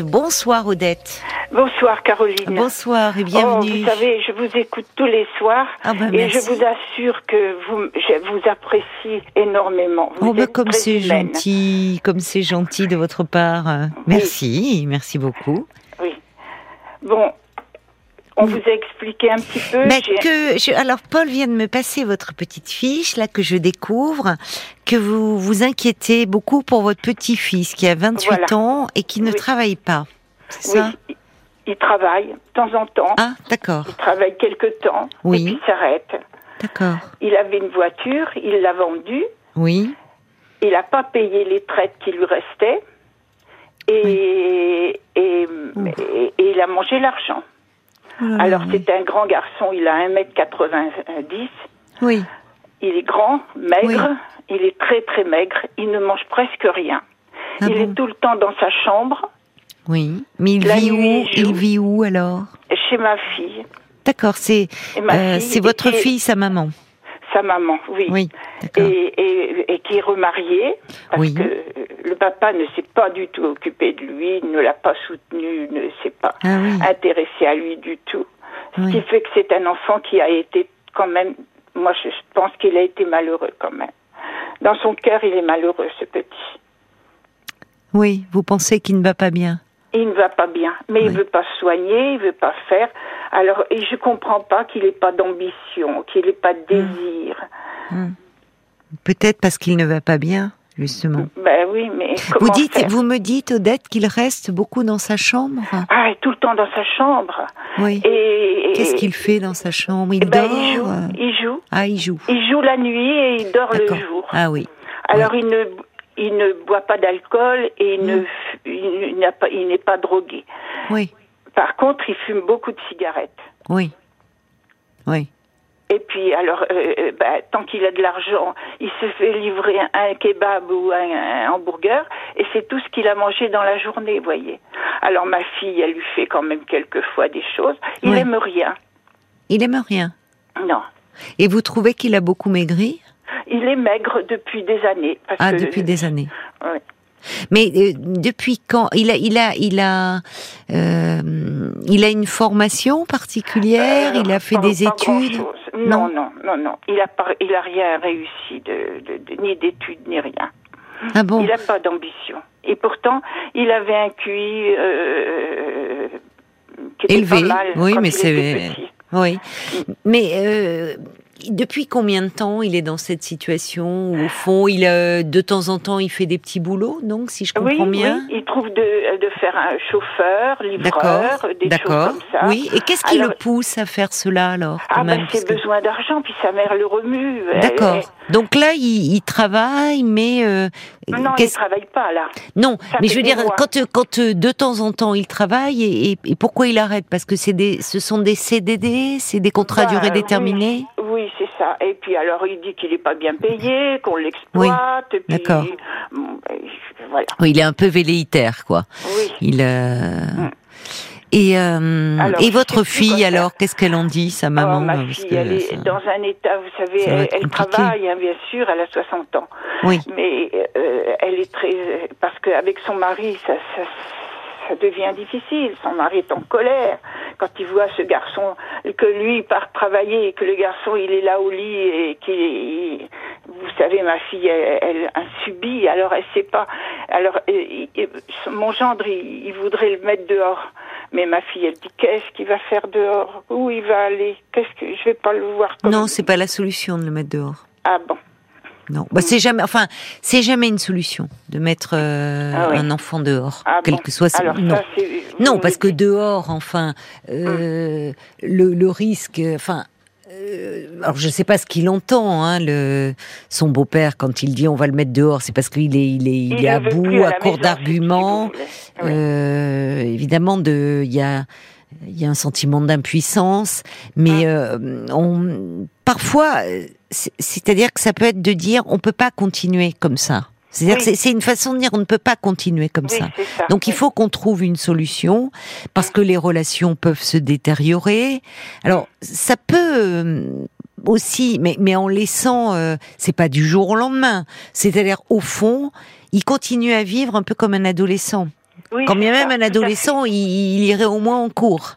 Odette. Bonsoir Odette. Bonsoir Caroline. Bonsoir et Oh, bienvenue. vous savez, je vous écoute tous les soirs Ah bah, et merci. je vous assure que vous, je vous apprécie énormément. Vous Oh bah comme c'est gentil, comme c'est gentil de votre part. Merci, merci beaucoup. Oui. Bon, on vous a expliqué un petit peu. Mais j'ai- que je- alors Paul vient de me passer votre petite fiche là que je découvre que vous vous inquiétez beaucoup pour votre petit-fils qui a 28 Voilà. ans et qui ne Oui. travaille pas. C'est Oui, ça il, il travaille de temps en temps. Ah, d'accord. Il travaille quelque temps Oui. et puis il s'arrête. D'accord. Il avait une voiture, il l'a vendue. Oui. Il n'a pas payé les traites qui lui restaient. Et, et, et- et il a mangé l'argent. Là, Alors c'est un grand garçon, il a 1m90, Oui. il est grand, maigre, Oui. il est très très maigre, il ne mange presque rien. Ah il bon est tout le temps dans sa chambre, Oui. Mais il vit où il joue. Il vit où alors? Chez ma fille. D'accord, c'est euh, c'est votre était- fille, sa maman? Sa maman, oui. Oui. Et, et, et qui est remariée, parce Oui. que le papa ne s'est pas du tout occupé de lui, ne l'a pas soutenu, ne s'est pas Ah oui. intéressé à lui du tout. Ce Oui. qui fait que c'est un enfant qui a été quand même, moi je pense qu'il a été malheureux quand même. Dans son cœur, il est malheureux, ce petit. Oui, vous pensez qu'il ne va pas bien? Il ne va pas bien, mais il Oui. veut pas se soigner, il veut pas faire. Alors, et je comprends pas qu'il ait pas d'ambition, qu'il ait pas de désir. Peut-être parce qu'il ne va pas bien, justement. Ben oui, mais Vous comment dites, faire vous me dites, Odette, qu'il reste beaucoup dans sa chambre. Ah, tout le temps dans sa chambre. Oui. Et Qu'est-ce qu'il fait dans sa chambre? Il Eh ben, dort. il joue, euh, il joue. Ah, il joue. Il joue la nuit et il dort le jour. Ah oui. Alors il ne il ne boit pas d'alcool et il ne Mm. il n'a pas n'est pas drogué. Oui. Par contre, il fume beaucoup de cigarettes. Oui. Oui. Et puis alors euh, euh, bah, tant qu'il a de l'argent, il se fait livrer un, un kebab ou un, un hamburger et c'est tout ce qu'il a mangé dans la journée, vous voyez. Alors ma fille, elle lui fait quand même quelquefois des choses. Il Oui. aime rien. Il aime rien. Non. Et vous trouvez qu'il a beaucoup maigri? Il est maigre depuis des années. Parce Ah, que- depuis des années. Oui. Mais euh, depuis quand? Il a, il a, il a, euh, il a une formation particulière? Euh, il a fait pas- des pas études? Non. Non, non, non, non. Il a pas, il a rien réussi de, de- de- ni d'études ni rien. Ah bon? Il n'a pas d'ambition. Et pourtant, il avait un QI euh, qui était Élevé, pas mal oui, mais c'est-. Oui. Mais euh, depuis combien de temps il est dans cette situation où, au fond, il euh, de temps en temps il fait des petits boulots, donc si je comprends Oui, bien. oui, il trouve de, de faire un chauffeur, livreur, des choses comme ça. Oui. Et qu'est-ce qui Alors- le pousse à faire cela alors quand Ah ben, c'est puisque- besoin d'argent, puis sa mère le remue. Elle- D'accord. Donc là, il, il travaille, mais euh, Non, il travaille pas, là. non. Ça Mais je veux dire, mois. quand quand euh, de temps en temps il travaille et, et- et pourquoi il arrête? Parce que c'est des, ce sont des CDD, c'est des contrats à Bah, durée déterminée? Oui, c'est ça. Et puis alors, il dit qu'il n'est pas bien payé, qu'on l'exploite. puis, d'accord. bon, voilà. Oui, il est un peu velléitaire, quoi. Oui. Il euh, et euh, Alors, et votre fille alors, qu'est-ce qu'elle en dit, sa maman Oh, ma parce fille, que elle est ça- dans un état, vous savez, elle, travaille, hein, bien sûr, elle a 60 ans. Oui, Mais euh, elle est très... Parce qu'avec son mari, ça, ça, ça devient difficile. Son mari est en colère quand il voit ce garçon, que lui part travailler et que le garçon, il est là au lit et qu'il... Vous savez, ma fille, elle, elle a subi, alors elle sait pas. Alors, il- il- mon gendre, il, il voudrait le mettre dehors. Mais ma fille, elle dit, qu'est-ce qu'il va faire dehors? Où il va aller? Qu'est-ce que... Je vais pas le voir comme... non, c'est pas la solution de le mettre dehors. Ah bon Non, bah, c'est jamais, enfin, c'est jamais une solution de mettre euh, Ah oui. un enfant dehors, Ah quel bon que soit. son- Alors non. ça. Non, parce que dehors, enfin, euh, le, le risque, enfin. euh, alors je sais pas ce qu'il entend, hein, le son beau-père quand il dit on va le mettre dehors, c'est parce qu'il est il est il, est à bout, à court d'arguments. Oui. Euh, évidemment, de il y a il y a un sentiment d'impuissance, mais euh, on parfois, c'est-à-dire que ça peut être de dire on peut pas continuer comme ça. C'est-à-dire Oui. que c'est- une façon de dire on ne peut pas continuer comme Oui, ça. Donc il faut qu'on trouve une solution parce que les relations peuvent se détériorer. Alors ça peut euh, aussi, mais mais en laissant, euh, c'est pas du jour au lendemain. C'est-à-dire au fond, il continue à vivre un peu comme un adolescent. Oui, Quand bien même ça, un adolescent, il, il irait au moins en cours.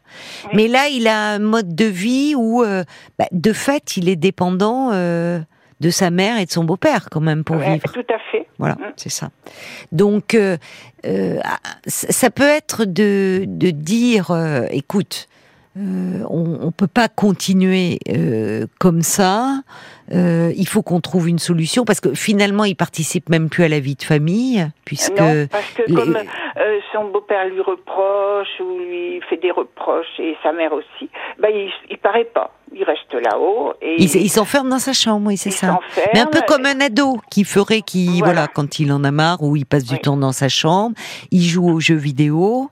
Mais là, il a un mode de vie où, euh, bah, de fait, il est dépendant euh, de sa mère et de son beau-père quand même pour Ouais, vivre. Tout à fait. Voilà, Mm. c'est ça. Donc, euh, euh, ah, ça ça peut être de, de dire, euh, écoute, euh, on, on peut pas continuer euh, comme ça. euh, il faut qu'on trouve une solution parce que finalement, il participe même plus à la vie de famille puisque Non, parce que les- comme euh, son beau-père lui reproche ou lui fait des reproches et sa mère aussi, bah il, il paraît pas. Il reste là-haut et il, s'enferme dans sa chambre, oui, c'est ça. Mais un peu comme un ado qui ferait, qui voilà. Voilà. quand il en a marre ou il passe du Oui. temps dans sa chambre, il joue aux jeux vidéo.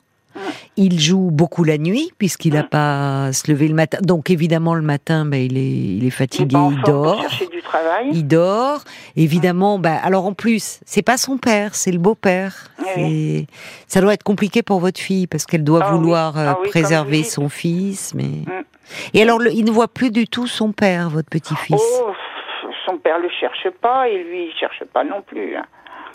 Il joue beaucoup la nuit puisqu'il n'a pas à se lever le matin. Donc évidemment le matin, ben, il est il fatigué, il dort, chercher du travail. il dort. Évidemment, ben, alors en plus c'est pas son père, c'est le beau-père. Oui. C'est- Ça doit être compliqué pour votre fille parce qu'elle doit Ah vouloir euh, Ah oui, préserver son fils, mais. Mm. Et alors le- il ne voit plus du tout son père, votre petit-fils? Oh, son père le cherche pas et lui il cherche pas non plus. hein.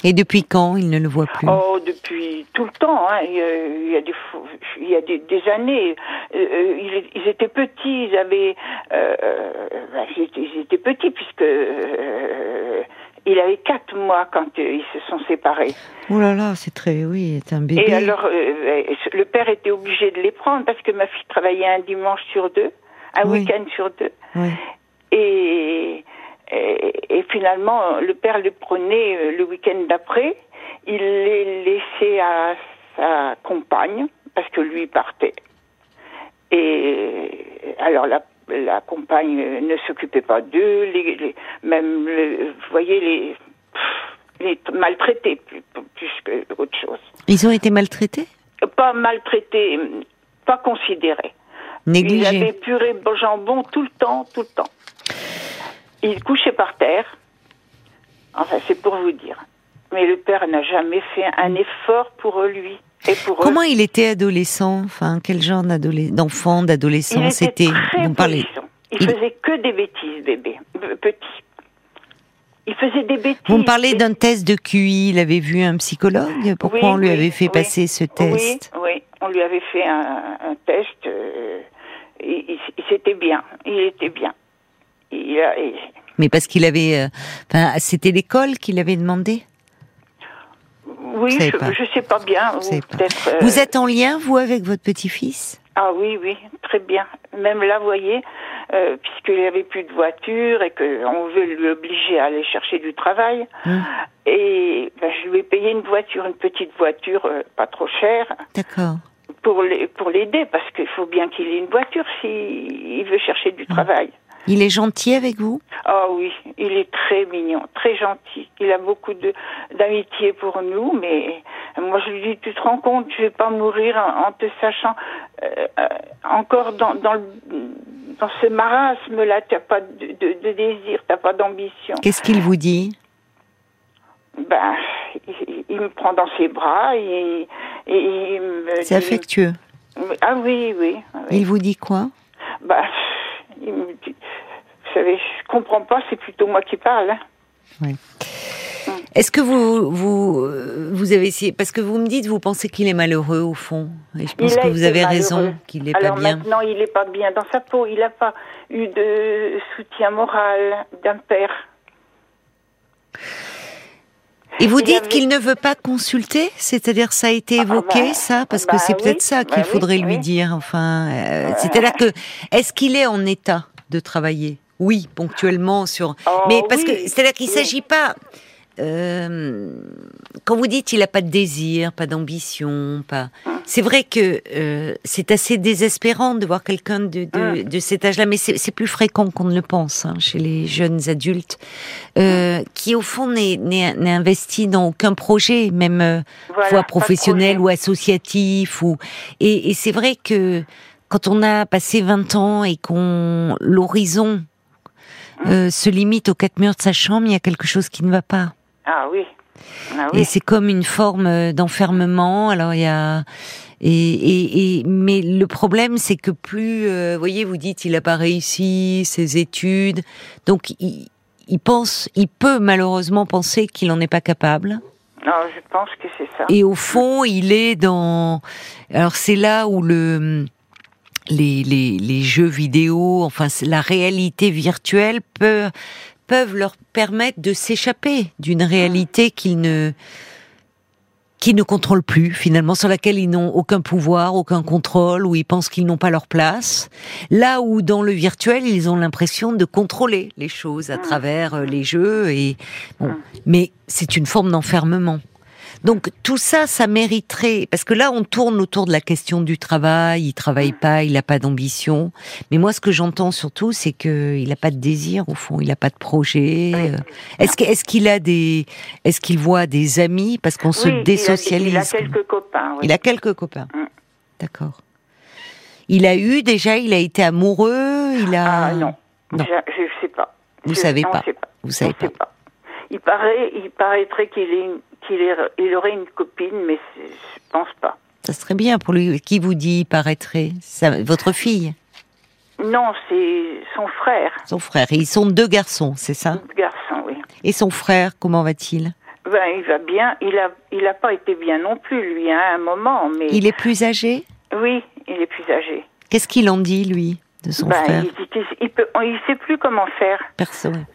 Et depuis quand il ne le voit plus? Oh, depuis tout le temps. Hein. Il, y a, des, fou- il y a des, des années. Euh, euh, ils, ils étaient petits. Ils avaient. Euh, euh, bah, ils, étaient, petits puisque euh, il avait quatre mois quand ils se sont séparés. Oh là là, c'est très, oui, c'est un bébé. Et alors, euh, le père était obligé de les prendre parce que ma fille travaillait un dimanche sur deux, un Oui. week-end sur deux. Oui. Et, et, et finalement, le père le prenait euh, le week-end d'après. Il les laissait à sa compagne parce que lui partait. Et alors la, la compagne euh, ne s'occupait pas d'eux, les, les- même le- vous voyez les, les maltraités plus, plus que autre chose. Ils ont été maltraités? Pas maltraités, pas considérés. Il avait Négligés purée jambon tout le temps, tout le temps. Il couchait par terre. Enfin, c'est pour vous dire. Mais le père n'a jamais fait un effort pour lui et pour Comment eux. il était adolescent? Enfin, quel genre d'enfant, d'adolescent était c'était? parlez polisson. Il, il- faisait que des bêtises, bébé, petit. Il faisait des bêtises. Vous me parlez d'un test de QI. Il avait vu un psychologue? Pourquoi Oui, on lui oui, avait fait oui. passer ce test? Oui, oui, on lui avait fait un, un test. euh, il, il- il- c'était bien, il était bien. Il a- il- Mais parce qu'il avait. euh, Enfin, c'était l'école qui l'avait demandé? Oui, je, je sais pas bien. Vous pas. euh, Vous êtes en lien, vous, avec votre petit-fils? Ah oui, oui, très bien. Même là, vous voyez, euh, puisqu'il n'y avait plus de voiture et qu'on veut l'obliger à aller chercher du travail, Hmm. et ben, je lui ai payé une voiture, une petite voiture, euh, pas trop chère, D'accord. pour l'aider, parce qu'il faut bien qu'il ait une voiture s'il veut chercher du travail. Il est gentil avec vous? Ah oui, il est très mignon, très gentil. Il a beaucoup de d'amitié pour nous, mais moi je lui dis, tu te rends compte, je vais pas mourir en, en te sachant euh, euh, encore dans dans, le- dans ce marasme-là. Tu n'as pas de, de, de désir, tu n'as pas d'ambition. Qu'est-ce qu'il vous dit? Ben, il, il me prend dans ses bras et, et il me C'est affectueux. Ah oui, oui. oui. Il vous dit quoi? Bah, il me dit, vous savez, je comprends pas, c'est plutôt moi qui parle. hein. Est-ce que vous vous vous avez essayé parce que vous me dites vous pensez qu'il est malheureux au fond et je pense que vous avez malheureux. raison qu'il n'est pas bien. maintenant, il n'est pas bien dans sa peau. Il n'a pas eu de soutien moral d'un père. Et vous il dites qu'il ne veut pas consulter, c'est-à-dire ça a été Ah, évoqué bah, ça parce que bah c'est oui, peut-être ça qu'il bah oui, faudrait lui oui. dire. Enfin, euh, c'est-à-dire que est-ce qu'il est en état de travailler? Oui, ponctuellement sur. Oh, Mais parce que c'est-à-dire qu'il oui. s'agit pas. euh, quand vous dites il n'a pas de désir, pas d'ambition, pas. C'est vrai que euh, c'est assez désespérant de voir quelqu'un de, de, Hum. de cet âge-là, mais c'est c'est plus fréquent qu'on ne le pense hein, chez les jeunes adultes, euh, qui au fond n'est n'est- n'est investi dans aucun projet, même euh, Voilà, soit professionnel ou associatif. Ou et, et c'est vrai que quand on a passé 20 ans et qu'on l'horizon euh, se limite aux quatre murs de sa chambre, il y a quelque chose qui ne va pas. Ah oui. Ah Et c'est comme une forme euh, d'enfermement. Alors il y a et, et, et mais le problème c'est que plus, euh, vous voyez, vous dites il a pas réussi ses études, donc il, il pense, il peut malheureusement penser qu'il en est pas capable. Non, je pense que c'est ça. Et au fond, il est dans. Alors c'est là où le les, les, les jeux vidéo, enfin la réalité virtuelle peut, peuvent leur permettre de s'échapper d'une réalité qu'ils ne qu'ils ne contrôlent plus finalement, sur laquelle ils n'ont aucun pouvoir, aucun contrôle, où ils pensent qu'ils n'ont pas leur place. Là où dans le virtuel, ils ont l'impression de contrôler les choses à travers euh, les jeux et bon, mais c'est une forme d'enfermement. Donc tout ça, ça mériterait, parce que là on tourne autour de la question du travail, il travaille pas, il n'a pas d'ambition. Mais moi ce que j'entends surtout, c'est qu'il n'a pas de désir au fond, il n'a pas de projet. Euh. Est-ce qu'il est a des, est-ce qu'il voit des amis parce qu'on se désocialise Il a, quelques copains. Oui. Il a quelques copains. D'accord. Il a eu déjà, il a été amoureux, il a. Ah non, non. Je, ne sais pas. Vous ne savez pas. Vous savez pas. pas. Il paraît, il paraîtrait qu'il qu'il il aurait une copine, mais je pense pas. Ça serait bien pour lui. Qui vous dit paraîtrait? Votre fille? Non, c'est son frère. Son frère. ils sont deux garçons, c'est ça? Deux garçons, oui. Et son frère, comment va-t-il? Ben, il va bien. Il a, il a pas été bien non plus, lui, hein, à un moment. Mais il est plus âgé? Oui, il est plus âgé. Qu'est-ce qu'il en dit, lui, de son ben, frère? Il, ne sait plus comment faire. Personne.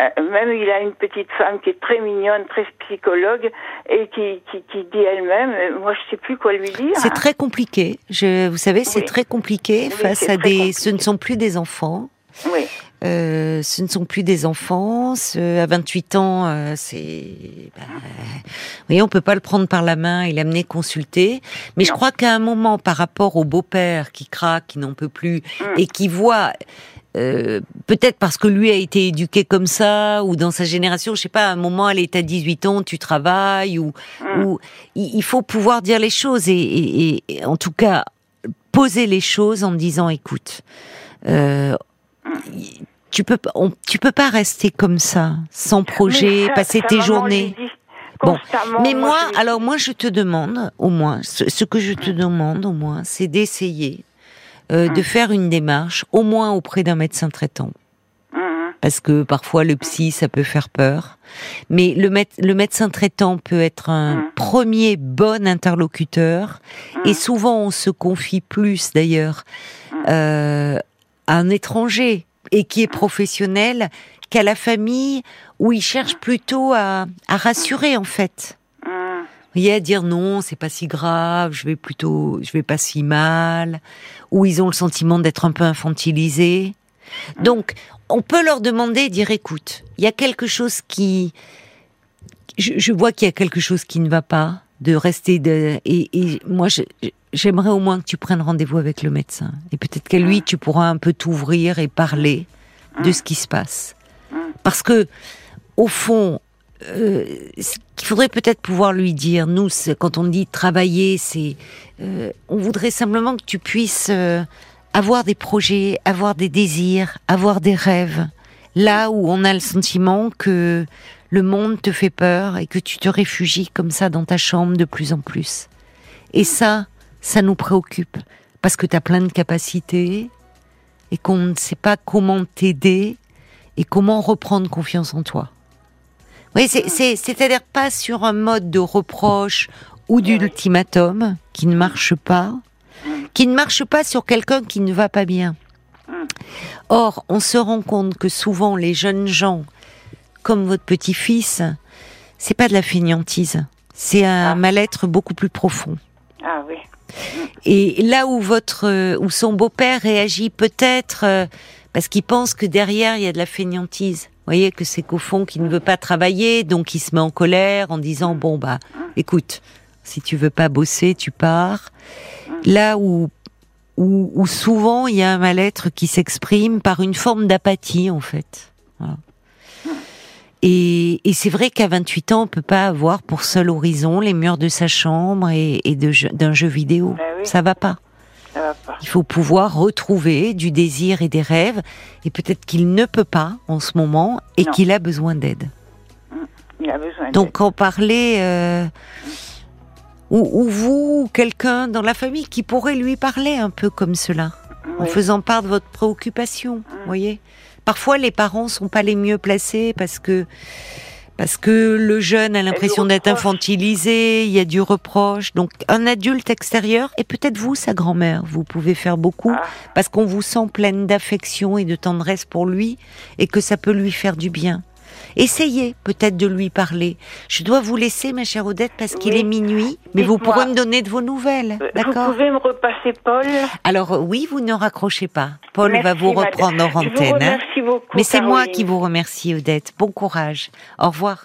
Euh, même il a une petite femme qui est très mignonne, très psychologue, et qui, qui, qui dit elle-même, euh, moi je sais plus quoi lui dire. C'est très compliqué. Je, vous savez, c'est très compliqué face à des. Ce ne sont plus des enfants. Oui. Euh, ce ne sont plus des enfants. Ce, à 28 ans, euh, c'est. Bah, vous voyez, on peut pas le prendre par la main et l'amener consulter. Mais je crois qu'à un moment, par rapport au beau-père qui craque, qui n'en peut plus, mm. et qui voit euh, peut-être parce que lui a été éduqué comme ça, ou dans sa génération, je sais pas, à un moment, elle est à 18 ans, tu travailles, ou, mm. ou il faut pouvoir dire les choses, et, et, en tout cas, poser les choses en disant, écoute, euh, tu peux, tu peux pas rester comme ça, sans projet, passer tes journées. Bon, mais moi, alors moi, je te demande, au moins, ce que je te demande, au moins, c'est d'essayer euh, de faire une démarche, au moins auprès d'un médecin traitant. Parce que parfois le psy, ça peut faire peur. Mais le, le médecin traitant peut être un premier bon interlocuteur. Et souvent, on se confie plus, d'ailleurs, euh, à un étranger et qui est professionnel qu'à la famille où il cherche plutôt à, à rassurer, en fait voyez, à dire non, c'est pas si grave, je vais plutôt, je vais pas si mal, ou ils ont le sentiment d'être un peu infantilisés. Donc, on peut leur demander, dire écoute, il y a quelque chose qui, je, vois qu'il y a quelque chose qui ne va pas, de rester de, et, et moi, j'aimerais au moins que tu prennes rendez-vous avec le médecin, et peut-être qu'à lui, tu pourras un peu t'ouvrir et parler de ce qui se passe, parce que au fond, euh, qu'il faudrait peut-être pouvoir lui dire, nous, quand on dit travailler, c'est, euh, on voudrait simplement que tu puisses euh, avoir des projets, avoir des désirs, avoir des rêves, là où on a le sentiment que le monde te fait peur et que tu te réfugies comme ça dans ta chambre de plus en plus. Et ça, ça nous préoccupe parce que tu as plein de capacités et qu'on ne sait pas comment t'aider et comment reprendre confiance en toi. Oui, c'est-à-dire pas sur un mode de reproche ou d'ultimatum qui ne marche pas, qui ne marche pas sur quelqu'un qui ne va pas bien. Or, on se rend compte que souvent les jeunes gens, comme votre petit-fils, c'est pas de la fainéantise, c'est un ah. mal-être beaucoup plus profond. Ah oui. Et là où votre, où son beau-père réagit peut-être euh, parce qu'il pense que derrière il y a de la fainéantise voyez que c'est qu'au fond qu'il ne veut pas travailler, donc il se met en colère en disant bon bah écoute, si tu veux pas bosser, tu pars. Là où où, souvent il y a un mal-être qui s'exprime par une forme d'apathie en fait. Et, c'est vrai qu'à 28 ans, on peut pas avoir pour seul horizon les murs de sa chambre et, d'un jeu vidéo. Ben Ça va pas. Il faut pouvoir retrouver du désir et des rêves, et peut-être qu'il ne peut pas en ce moment, et qu'il a besoin d'aide. Donc en parler, euh, ou, vous, ou quelqu'un dans la famille qui pourrait lui parler un peu comme cela, en faisant part de votre préoccupation, mm. voyez. Parfois, les parents sont pas les mieux placés parce que Parce que le jeune a l'impression d'être infantilisé, il y a du reproche. Donc un adulte extérieur, et peut-être vous, sa grand-mère, vous pouvez faire beaucoup, Ah. parce qu'on vous sent pleine d'affection et de tendresse pour lui, et que ça peut lui faire du bien. Essayez peut-être de lui parler. Je dois vous laisser, ma chère Odette, parce qu'il Oui. est minuit, mais vous pourrez me donner de vos nouvelles. Euh, D'accord Vous pouvez me repasser Paul Alors euh, oui, vous ne raccrochez pas. Paul va vous madame. reprendre en Je vous antenne. hein. beaucoup, Mais c'est moi qui vous remercie, Odette. Bon courage. Au revoir.